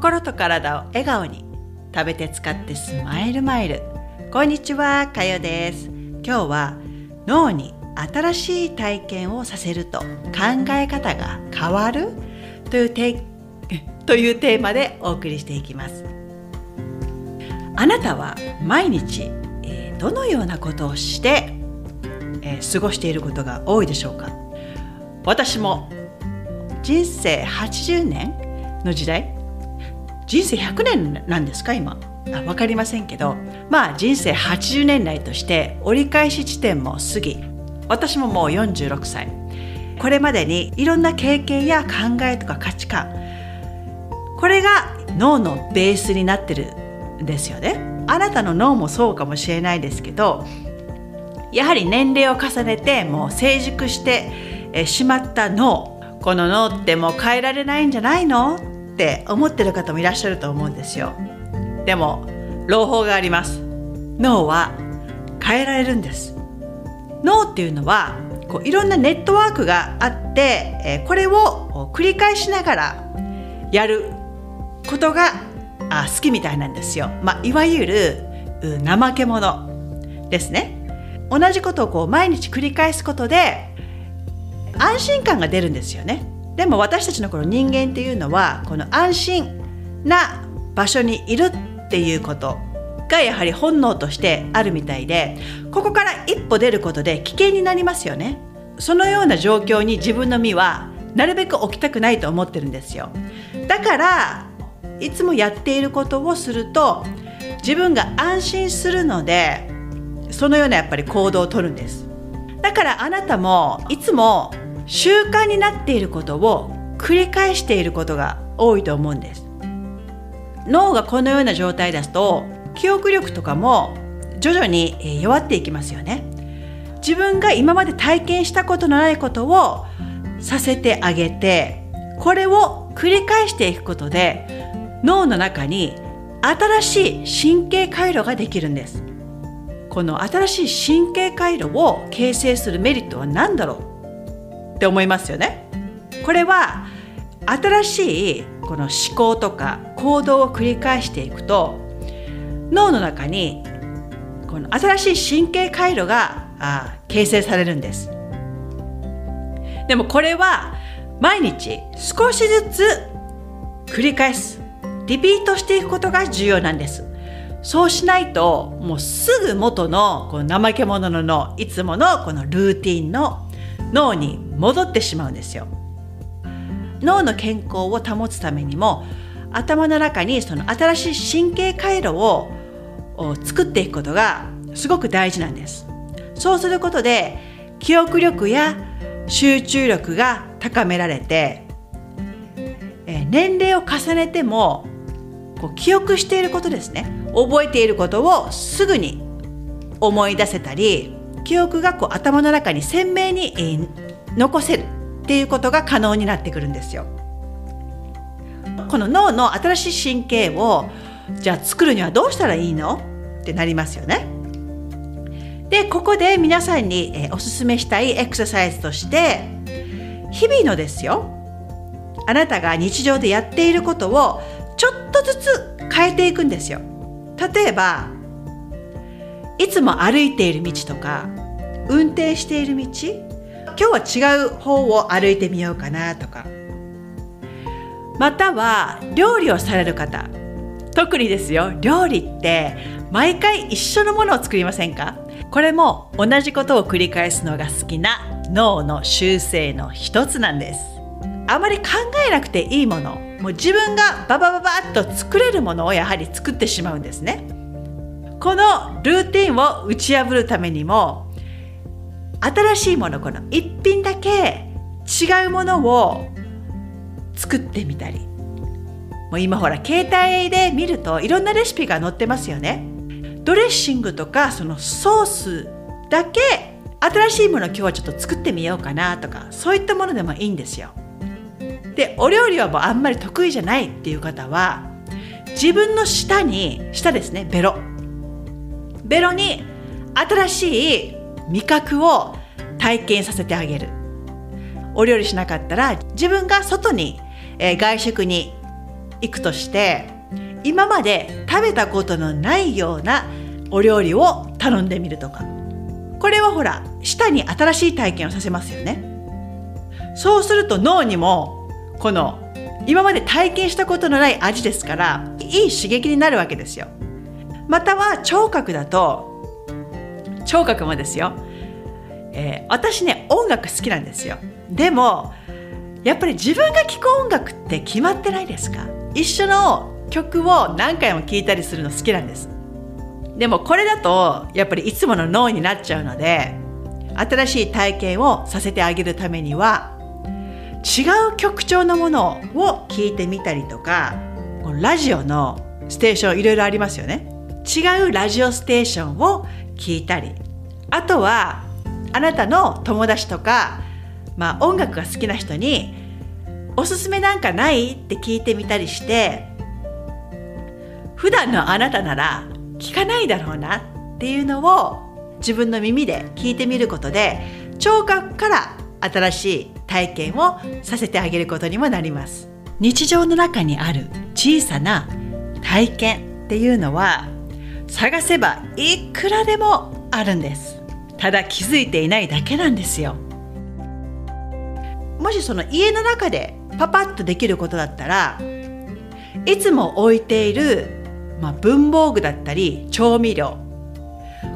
心と体を笑顔に食べて使ってスマイルマイル。こんにちはかよです。今日は脳に新しい体験をさせると考え方が変わる？というテ というテーマでお送りしていきます。あなたは毎日、えー、どのようなことをして、えー、過ごしていることが多いでしょうか？私も人生80年の時代人生100年なんですか今？あ分かりませんけど。まあ人生80年来として折り返し地点も過ぎ私ももう46歳。これまでにいろんな経験や考えとか価値観これが脳のベースになってるんですよね。あなたの脳もそうかもしれないですけどやはり年齢を重ねてもう成熟してしまった脳この脳ってもう変えられないんじゃないの？って思ってる方もいらっしゃると思うんですよ。でも朗報があります。脳は変えられるんです。脳っていうのはこういろんなネットワークがあって、えこれを繰り返しながらやることがあ好きみたいなんですよ、まあ、いわゆる怠け者ですね。同じことをこう毎日繰り返すことで安心感が出るんですよね。でも私たちのこの人間っていうのはこの安心な場所にいるっていうことがやはり本能としてあるみたいでここから一歩出ることで危険になりますよね。そのような状況に自分の身はなるべく置きたくないと思ってるんですよ。だからいつもやっていることをすると自分が安心するのでそのようなやっぱり行動をとるんです。だからあなたもいつも習慣になっていることを繰り返していることが多いと思うんです。脳がこのような状態ですと記憶力とかも徐々に弱っていきますよね。自分が今まで体験したことのないことをさせてあげてこれを繰り返していくことで脳の中に新しい神経回路ができるんです。この新しい神経回路を形成するメリットは何だろう？って思いますよね。これは新しいこの思考とか行動を繰り返していくと脳の中にこの新しい神経回路があ形成されるんです。でもこれは毎日少しずつ繰り返すリピートしていくことが重要なんです。そうしないともうすぐ元のこの怠け者の脳いつものこのルーティンの脳に戻ってしまうんですよ。脳の健康を保つためにも頭の中にその新しい神経回路を作っていくことがすごく大事なんです。そうすることで記憶力や集中力が高められて年齢を重ねてもこう記憶していることですね。覚えていることをすぐに思い出せたり記憶がこう頭の中に鮮明に、えー、残せるっていうことが可能になってくるんですよ。この脳の新しい神経をじゃあ作るにはどうしたらいいの？ってなりますよね。でここで皆さんに、えー、おすすめしたいエクササイズとして日々のですよあなたが日常でやっていることをちょっとずつ変えていくんですよ。例えばいつも歩いている道とか運転している道？今日は違う方を歩いてみようかなとか。または料理をされる方。特にですよ料理って毎回一緒のものを作りませんか？これも同じことを繰り返すのが好きな脳の習性の一つなんです。あまり考えなくていいものもう自分がババババッと作れるものをやはり作ってしまうんですね。このルーティンを打ち破るためにも新しいものこの一品だけ違うものを作ってみたり。もう今ほら携帯で見るといろんなレシピが載ってますよね。ドレッシングとかそのソースだけ新しいもの今日はちょっと作ってみようかなとかそういったものでもいいんですよ。でお料理はもうあんまり得意じゃないっていう方は自分の舌に舌ですねベロ。ベロに新しい味覚を体験させてあげる。お料理しなかったら自分が外に、えー、外食に行くとして今まで食べたことのないようなお料理を頼んでみるとか。これはほら舌に新しい体験をさせますよね。そうすると脳にもこの今まで体験したことのない味ですからいい刺激になるわけですよ。または聴覚だと聴覚もですよ、えー、私ね音楽好きなんですよ。でもやっぱり自分が聴く音楽って決まってないですか？一緒の曲を何回も聴いたりするの好きなんです。でもこれだとやっぱりいつもの脳になっちゃうので新しい体験をさせてあげるためには違う曲調のものを聞いてみたりとかラジオのステーションいろいろありますよね。違うラジオステーションを聞いたり。あとはあなたの友達とか、まあ、音楽が好きな人におすすめなんかないって聞いてみたりして普段のあなたなら聞かないだろうなっていうのを自分の耳で聞いてみることで聴覚から新しい体験をさせてあげることにもなります。日常の中にある小さな体験っていうのは探せばいくらでもあるんです。ただ気づいていないだけなんですよ。もしその家の中でパパッとできることだったらいつも置いている、まあ、文房具だったり調味料。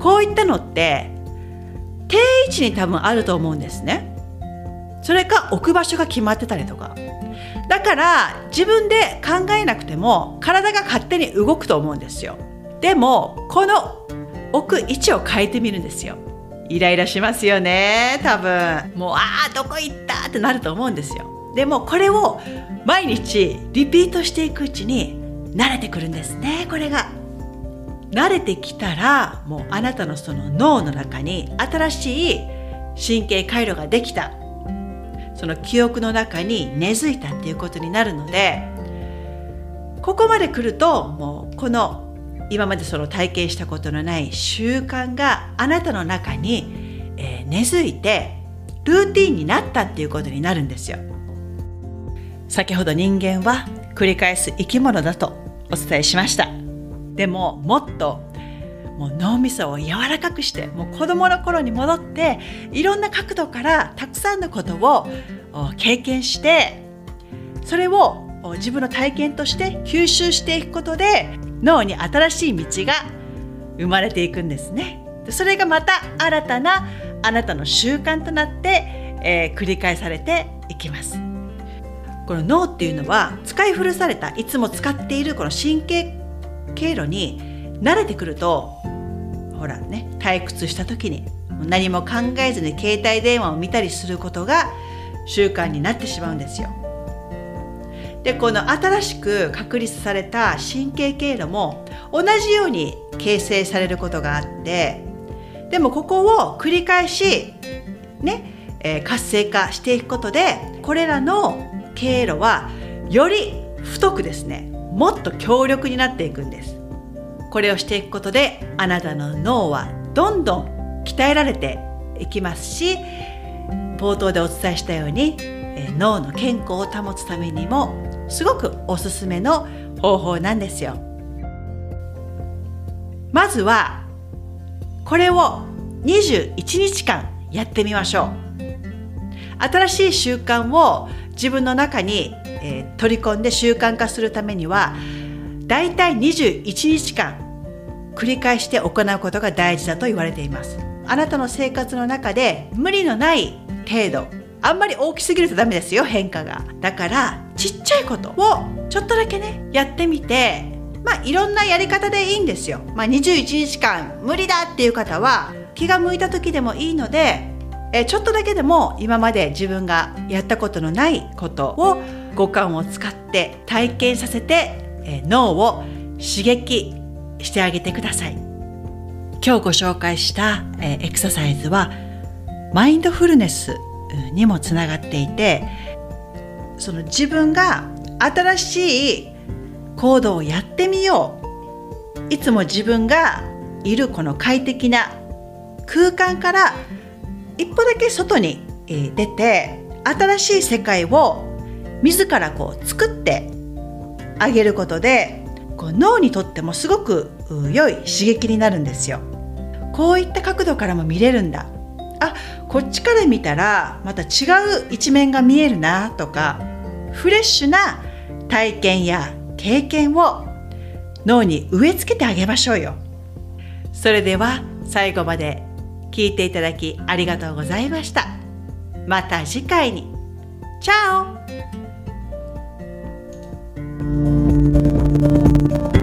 こういったのって定位置に多分あると思うんですね。それか置く場所が決まってたりとか。だから自分で考えなくても体が勝手に動くと思うんですよ。でもこの置く位置を変えてみるんですよ。イライラしますよね多分。もうああどこ行ったってなると思うんですよ。でもこれを毎日リピートしていくうちに慣れてくるんですねこれが。慣れてきたらもうあなたのその脳の中に新しい神経回路ができた。その記憶の中に根付いたっていうことになるのでここまで来るともうこの今までその体験したことのない習慣があなたの中に、えー、根付いてルーティンになったっていうことになるんですよ。先ほど人間は繰り返す生き物だとお伝えしました。でももっともう脳みそを柔らかくしてもう子供の頃に戻っていろんな角度からたくさんのことを経験してそれを自分の体験として吸収していくことで脳に新しい道が生まれていくんですね。それがまた新たなあなたの習慣となって、えー、繰り返されていきます。この脳っていうのは使い古されたいつも使っているこの神経経路に慣れてくるとほらね退屈した時に何も考えずに携帯電話を見たりすることが習慣になってしまうんですよ。でこの新しく確立された神経経路も同じように形成されることがあってでもここを繰り返しね、えー、活性化していくことでこれらの経路はより太くですねもっと強力になっていくんです。これをしていくことであなたの脳はどんどん鍛えられていきますし冒頭でお伝えしたように脳の健康を保つためにもすごくおすすめの方法なんですよ。まずはこれを21日間やってみましょう。新しい習慣を自分の中に、えー、取り込んで習慣化するためにはだいたい21日間繰り返して行うことが大事だと言われています。あなたの生活の中で無理のない程度あんまり大きすぎるとダメですよ変化が。だからちっちゃいことをちょっとだけねやってみてまあいろんなやり方でいいんですよ。まあ21日間無理だっていう方は気が向いた時でもいいのでえちょっとだけでも今まで自分がやったことのないことを五感を使って体験させてえ脳を刺激してあげてください。今日ご紹介したえエクササイズはマインドフルネスにもつながっていてその自分が新しい行動をやってみよういつも自分がいるこの快適な空間から一歩だけ外に出て新しい世界を自らこう作ってあげることでこう脳にとってもすごく良い刺激になるんですよ。こういった角度からも見れるんだ。あこっちから見たらまた違う一面が見えるなとかフレッシュな体験や経験を脳に植え付けてあげましょうよ。それでは最後まで聞いていただきありがとうございました。また次回に。チャオ